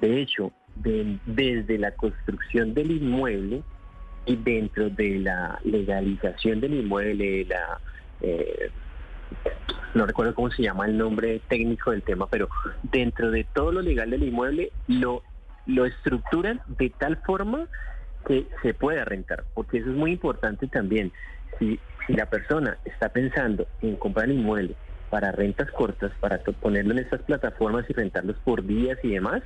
De hecho, de- desde la construcción del inmueble y dentro de la legalización del inmueble, la eh, no recuerdo cómo se llama el nombre técnico del tema, pero dentro de todo lo legal del inmueble lo, lo estructuran de tal forma que se pueda rentar, porque eso es muy importante también. Si, si la persona está pensando en comprar el inmueble para rentas cortas, para ponerlo en estas plataformas y rentarlos por días y demás,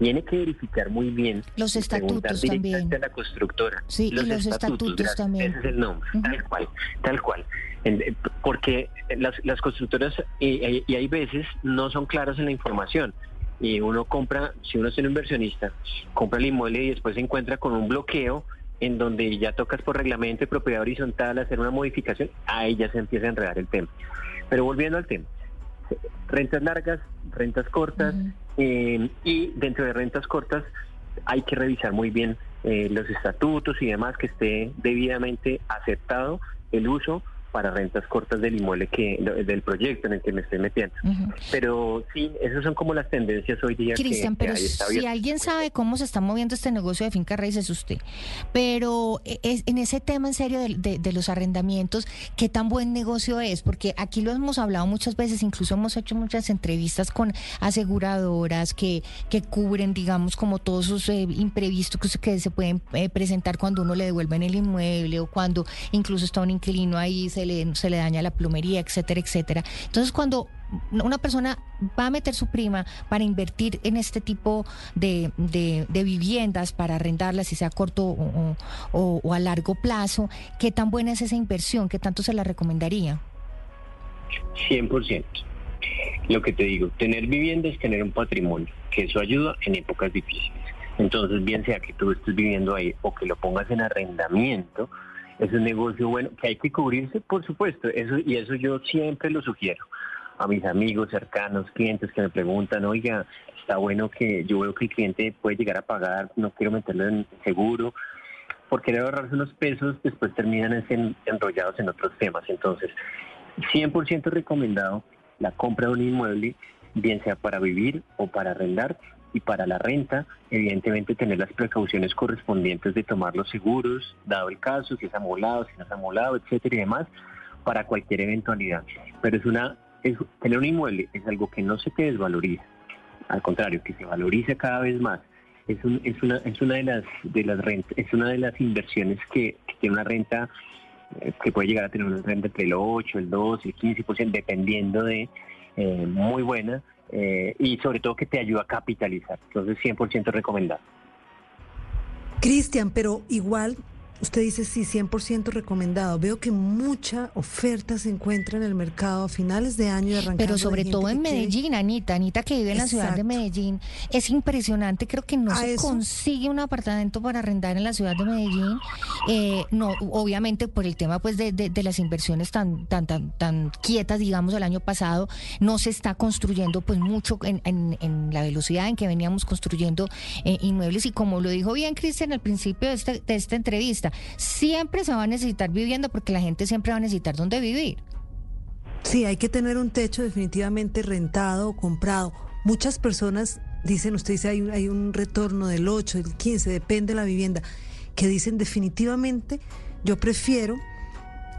tiene que verificar muy bien Los y estatutos directamente también. a la constructora. Sí, y los estatutos gracias, también. Ese es el nombre, tal cual, tal cual. Eh, porque las, las constructoras, y, y hay veces, no son claras en la información. Y uno compra, si uno es un inversionista, compra el inmueble y después se encuentra con un bloqueo en donde ya tocas por reglamento de propiedad horizontal hacer una modificación, ahí ya se empieza a enredar el tema. Pero volviendo al tema, rentas largas, rentas cortas, eh, y dentro de rentas cortas hay que revisar muy bien eh, los estatutos y demás, que esté debidamente aceptado el uso para rentas cortas del inmueble que del proyecto en el que me estoy metiendo. Pero sí, esas son como las tendencias hoy día. Cristian, pero si alguien sabe cómo se está moviendo este negocio de finca raíz es usted. Pero eh, es- en ese tema en serio de, de- de los arrendamientos, ¿qué tan buen negocio es? Porque aquí lo hemos hablado muchas veces, incluso hemos hecho muchas entrevistas con aseguradoras que, que cubren, digamos, como todos esos eh, imprevistos que, se- que se pueden eh, presentar cuando uno le devuelven el inmueble o cuando incluso está un inquilino ahí, se le, se le daña la plomería, etcétera, etcétera. Entonces, cuando una persona va a meter su prima para invertir en este tipo de, de- de viviendas, para arrendarlas, si sea a corto o, o- o a largo plazo, ¿qué tan buena es esa inversión? ¿Qué tanto se la recomendaría? 100%. Lo que te digo, tener vivienda es tener un patrimonio, que eso ayuda en épocas difíciles. Entonces, bien sea que tú estés viviendo ahí o que lo pongas en arrendamiento, es un negocio bueno que hay que cubrirse, por supuesto, eso y eso yo siempre lo sugiero a mis amigos cercanos, clientes que me preguntan, oiga, está bueno que yo veo que el cliente puede llegar a pagar, no quiero meterlo en seguro, por querer ahorrarse unos pesos, después terminan en- enrollados en otros temas. Entonces, 100% recomendado la compra de un inmueble, bien sea para vivir o para arrendar, y para la renta, evidentemente tener las precauciones correspondientes de tomar los seguros, dado el caso, si es amolado, si no es amolado, etcétera y demás, para cualquier eventualidad. Pero es una, es- tener un inmueble es algo que no se te desvaloriza, al contrario, que se valoriza cada vez más. Es, un- es una, es una de las, de las rentas, es una de las inversiones que, tiene una renta eh, que puede llegar a tener una renta entre el 8, el 12, el 15%, dependiendo de eh, muy buena eh, y sobre todo que te ayuda a capitalizar. Entonces, 100% recomendado. Cristian, pero igual usted dice sí, 100% recomendado. Veo que mucha oferta se encuentra en el mercado a finales de año arrancando. Pero sobre todo en quiere- Medellín, Anita, Anita que vive en la ciudad de. Medellín, es impresionante, creo que no A se eso- consigue un apartamento para arrendar en la ciudad de Medellín, eh, no, obviamente por el tema pues de, de- de las inversiones tan, tan, tan, tan quietas, digamos, el año pasado, no se está construyendo pues mucho en, en- en la velocidad en que veníamos construyendo eh, inmuebles y como lo dijo bien Cristian al principio de, este- de esta entrevista, siempre se va a necesitar vivienda porque la gente siempre va a necesitar dónde vivir. Sí, hay que tener un techo definitivamente rentado o comprado. Muchas personas dicen, usted dice, hay, un- hay un retorno del 8, del 15, depende de la vivienda, que dicen definitivamente, yo prefiero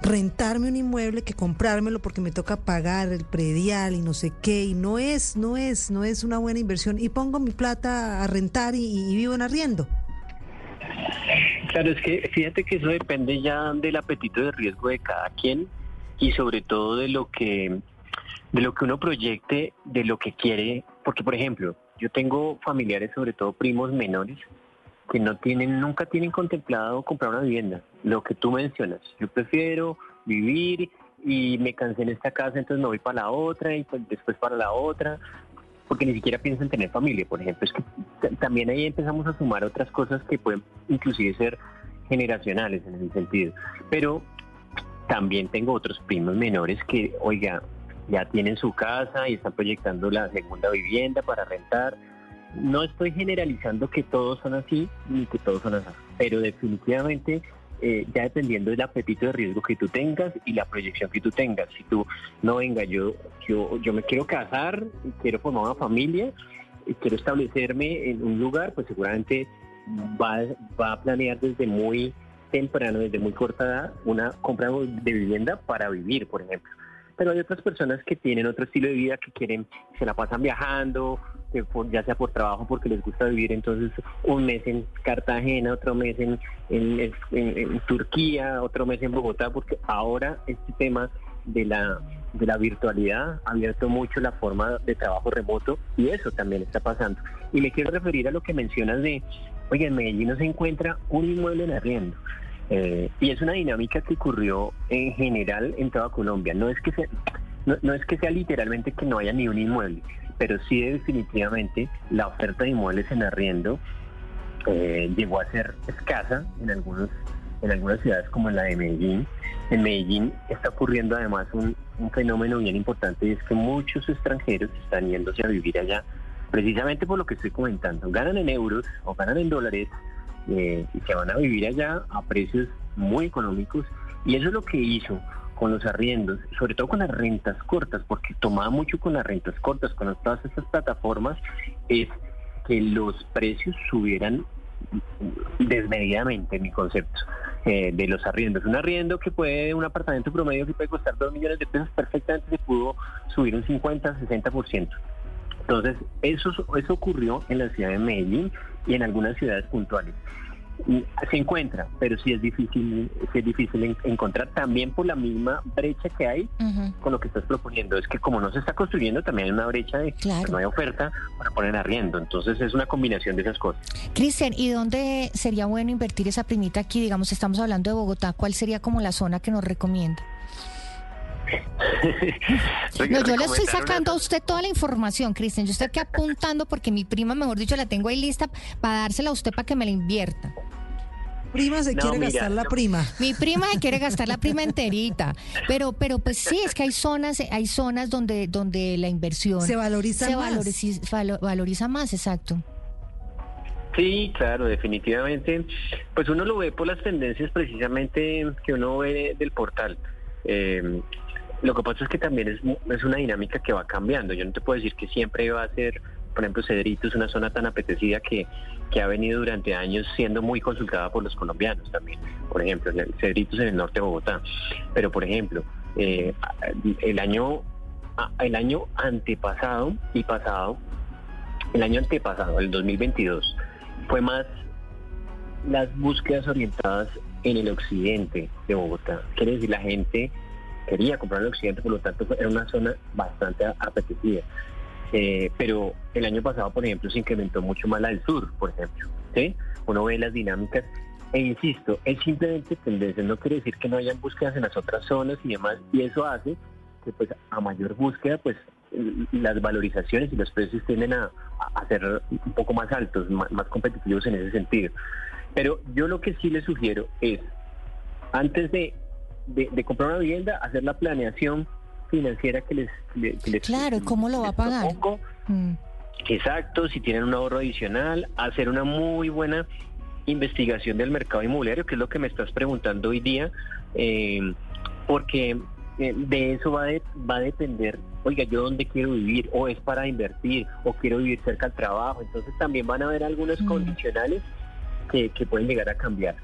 rentarme un inmueble que comprármelo porque me toca pagar el predial y no sé qué, y no es, no es, no es una buena inversión. Y pongo mi plata a rentar y, y vivo en arriendo. Claro, es que fíjate que eso depende ya del apetito de riesgo de cada quien, y sobre todo de lo que de lo que uno proyecte, de lo que quiere, porque por ejemplo, yo tengo familiares, sobre todo primos menores, que no tienen, nunca tienen contemplado comprar una vivienda. Lo que tú mencionas, yo prefiero vivir y me cansé en esta casa, entonces me voy para la otra y pues después para la otra, porque ni siquiera pienso en tener familia, por ejemplo. Es que también ahí empezamos a sumar otras cosas que pueden inclusive ser generacionales en ese sentido. Pero también tengo otros primos menores que, oiga, ya tienen su casa y están proyectando la segunda vivienda para rentar. No estoy generalizando que todos son así ni que todos son así, pero definitivamente eh, ya dependiendo del apetito de riesgo que tú tengas y la proyección que tú tengas. Si tú, no venga, yo, yo, yo me quiero casar, quiero formar una familia, y quiero establecerme en un lugar, pues seguramente va, va a planear desde muy temprano, desde muy corta edad, una compra de vivienda para vivir, por ejemplo. Pero hay otras personas que tienen otro estilo de vida que quieren, se la pasan viajando, que ya sea por trabajo, porque les gusta vivir, entonces un mes en Cartagena, otro mes en- en Turquía, otro mes en Bogotá, porque ahora este tema de la, de la virtualidad ha abierto mucho la forma de trabajo remoto y eso también está pasando. Y me quiero referir a lo que mencionas de, oye, en Medellín no se encuentra un inmueble en arriendo. Eh, y es una dinámica que ocurrió en general en toda Colombia. No es que sea, no, es que sea literalmente que no haya ni un inmueble, pero sí definitivamente la oferta de inmuebles en arriendo eh, llegó a ser escasa en algunos en algunas ciudades como la de Medellín. En Medellín está ocurriendo además un, un fenómeno bien importante y es que muchos extranjeros están yéndose a vivir allá precisamente por lo que estoy comentando. Ganan en euros o ganan en dólares eh, se van a vivir allá a precios muy económicos y eso es lo que hizo con los arriendos, sobre todo con las rentas cortas, porque tomaba mucho con las rentas cortas, con todas estas plataformas, es que los precios subieran desmedidamente, en mi concepto, eh, de los arriendos. Un arriendo que puede, un apartamento promedio que puede costar 2 millones de pesos, perfectamente se pudo subir un 50, 60%. Entonces, eso, eso ocurrió en la ciudad de Medellín y en algunas ciudades puntuales. Y Se encuentra, pero sí es difícil, sí es difícil en- encontrar también por la misma brecha que hay con lo que estás proponiendo. Es que como no se está construyendo, también hay una brecha de que no hay oferta para poner arriendo. Entonces es una combinación de esas cosas. Cristian, ¿y dónde sería bueno invertir esa primita aquí? Digamos, estamos hablando de Bogotá, ¿cuál sería como la zona que nos recomienda? <laughs> No, yo le estoy sacando a usted toda la información, Cristian. Yo estoy aquí apuntando porque mi prima, mejor dicho, la tengo ahí lista para dársela a usted para que me la invierta. Prima se No, quiere mira, gastar la no. prima. Mi prima se quiere gastar la prima enterita, pero pero pues sí, es que hay zonas hay zonas donde donde la inversión Se valoriza se más. valoriza, valo- valoriza más, exacto. Sí, claro, definitivamente. Pues uno lo ve por las tendencias precisamente que uno ve del portal. Eh, lo que pasa es que también es, es una dinámica que va cambiando. Yo no te puedo decir que siempre va a ser, por ejemplo, Cedrito es una zona tan apetecida que, ha venido durante años siendo muy consultada por los colombianos también. Por ejemplo, Cedritos en el norte de Bogotá. Pero, por ejemplo, eh, el año el año antepasado y pasado, el año antepasado, el 2022, fue más las búsquedas orientadas en el occidente de Bogotá. Quiere decir, la gente quería comprar en occidente, por lo tanto era una zona bastante apetecida. Eh, pero el año pasado, por ejemplo, se incrementó mucho más la del sur, por ejemplo. ¿sí? Uno ve las dinámicas e insisto, es simplemente tendencia, no quiere decir que no hayan búsquedas en las otras zonas y demás, y eso hace que pues a mayor búsqueda, pues las valorizaciones y los precios tienden a, a ser un poco más altos, más, más competitivos en ese sentido. Pero yo lo que sí les sugiero es, antes de, de- de comprar una vivienda, hacer la planeación financiera que les... que- les Claro, ¿cómo lo va a pagar? Mm. Exacto, si tienen un ahorro adicional, hacer una muy buena investigación del mercado inmobiliario, que es lo que me estás preguntando hoy día, eh, porque eh, de eso va, de- va a depender, oiga, yo dónde quiero vivir, o es para invertir, o quiero vivir cerca al trabajo, entonces también van a haber algunos condicionales que, que pueden llegar a cambiar.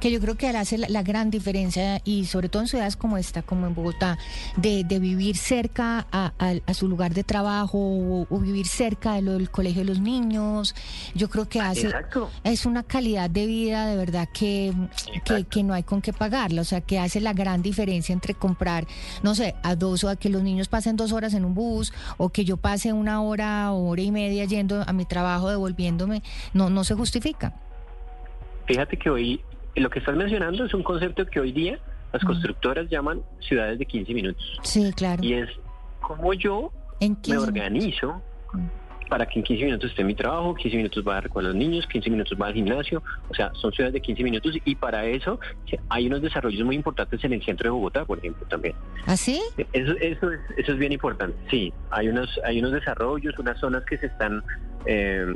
Que yo creo que hace la, la gran diferencia y sobre todo en ciudades como esta, como en Bogotá, de, de vivir cerca a, a- a su lugar de trabajo o, o vivir cerca de lo del colegio de los niños. Yo creo que hace Exacto. es una calidad de vida de verdad que, que, que no hay con qué pagarla, o sea, que hace la gran diferencia entre comprar, no sé, a dos o a que los niños pasen dos horas en un bus o que yo pase una hora o hora y media yendo a mi trabajo devolviéndome, no, no se justifica. Fíjate que hoy lo que estás mencionando es un concepto que hoy día las constructoras llaman ciudades de 15 minutos. Sí, claro. Y es como yo me 15 organizo para que en 15 minutos esté en mi trabajo, 15 minutos va a recoger a los niños, 15 minutos va al gimnasio, o sea, son ciudades de 15 minutos y para eso sí, hay unos desarrollos muy importantes en el centro de Bogotá, por ejemplo, también. ¿Así? Eso, eso, es, eso es bien importante, sí, hay unos, hay unos desarrollos, unas zonas que se están eh,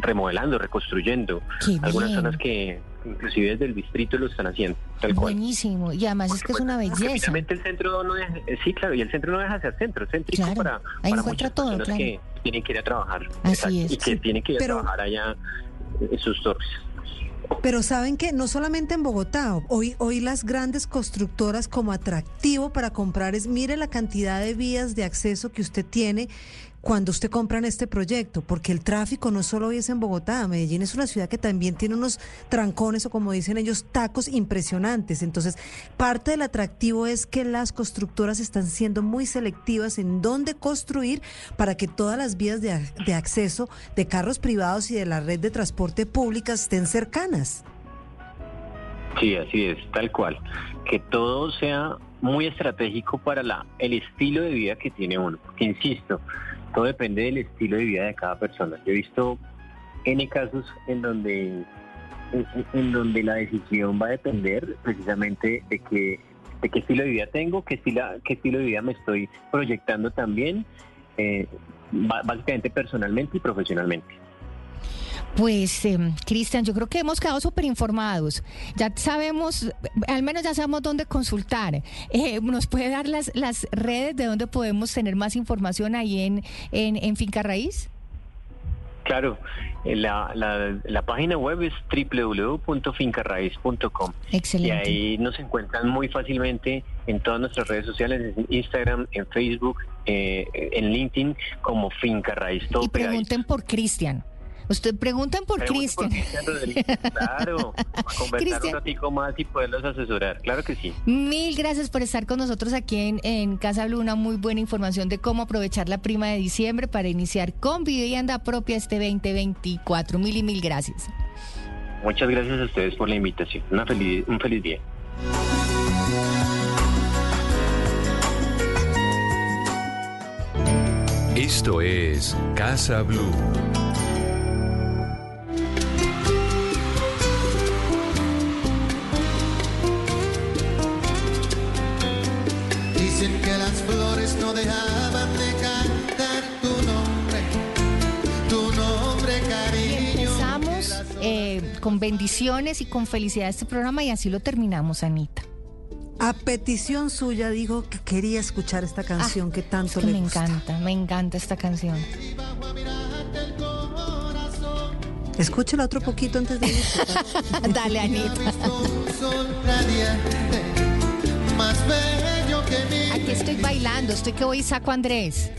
remodelando, reconstruyendo, Qué algunas bien. zonas que inclusive desde el distrito lo están haciendo, tal cual. Buenísimo. Y además es que es una Porque belleza. el centro no deja, eh, sí, claro, y el centro no deja de ser centro, es céntrico Claro, para, ahí para encuentra muchas todo, personas claro. que tienen que ir a trabajar. Así es. Y que Sí, tienen que ir pero- a trabajar allá en sus torres. Pero saben que no solamente en Bogotá, hoy, hoy las grandes constructoras como atractivo para comprar es, mire la cantidad de vías de acceso que usted tiene cuando usted compra este proyecto, porque el tráfico no solo hoy es en Bogotá, Medellín es una ciudad que también tiene unos trancones o como dicen ellos, tacos impresionantes. Entonces, parte del atractivo es que las constructoras están siendo muy selectivas en dónde construir para que todas las vías de acceso de carros privados y de la red de transporte pública estén cercanas. Sí, así es, tal cual. Que todo sea muy estratégico para la, el estilo de vida que tiene uno. Porque, insisto, todo depende del estilo de vida de cada persona. Yo he visto N casos en donde, en, donde la decisión va a depender precisamente de que de qué estilo de vida tengo, qué estilo, qué estilo de vida me estoy proyectando también, eh, básicamente personalmente y profesionalmente. Pues, eh, Cristian, yo creo que hemos quedado súper informados. Ya sabemos, al menos ya sabemos dónde consultar. Eh, ¿Nos puede dar las, las redes de donde podemos tener más información ahí en, en, en Finca Raíz? Claro, eh, la, la, la página web es www.fincarraiz.com. Excelente. Y ahí nos encuentran muy fácilmente en todas nuestras redes sociales, en Instagram, en Facebook, eh, en LinkedIn, como Finca Raíz. Todo Y pegadito. pregunten por Cristian. Usted pregunten por Cristian. Claro, <laughs> a conversar un ratico más y poderlos asesorar. Claro que sí. Mil gracias por estar con nosotros aquí en, en Casa Blue. Una muy buena información de cómo aprovechar la prima de diciembre para iniciar con vivienda propia este 2024. Mil y mil gracias. Muchas gracias a ustedes por la invitación. Una feliz, un feliz día. Esto es Casa Blue. Las flores no dejaban de cantar tu nombre, tu nombre, cariño. Empezamos eh, con bendiciones y con felicidad este programa y así lo terminamos, Anita. A petición suya dijo que quería escuchar esta canción que tanto Ah, Es que le me gusta. encanta, me encanta esta canción. Escúchela otro poquito antes de irse. <laughs> Dale, Anita. Un sol radiante, más bello que mi Aquí estoy bailando, estoy que voy saco Andrés.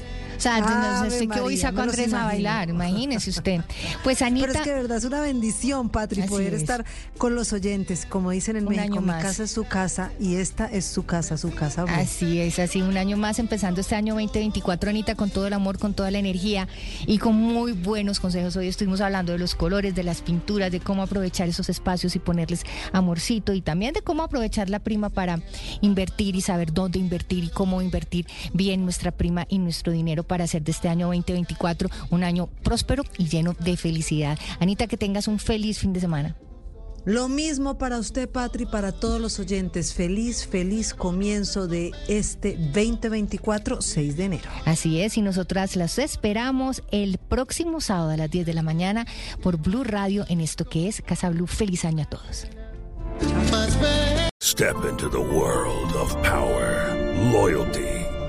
Sea, Ave estoy que voy y María, saco a Andrés a bailar, imagínese usted. Pues Anita, Pero es que de verdad es una bendición, Patri, Así poder es. estar con los oyentes. Como dicen en Un México, año mi más. casa es su casa y esta es su casa, su casa. Blue. Así es, así un año más, empezando este año 2024, Anita, con todo el amor, con toda la energía y con muy buenos consejos. Hoy estuvimos hablando de los colores, de las pinturas, de cómo aprovechar esos espacios y ponerles amorcito y también de cómo aprovechar la prima para invertir y saber dónde invertir y cómo invertir bien nuestra prima y nuestro dinero para hacer de este año 2024 un año próspero y lleno de felicidad. Anita, que tengas un feliz fin de semana. Lo mismo para usted, Patri, para todos los oyentes. Feliz, feliz comienzo de este 2024, 6 de enero. Así es, y nosotras las esperamos el próximo sábado a las 10 de la mañana por Blue Radio en esto que es Casa Blue. Feliz año a todos. Step into the world of power, loyalty,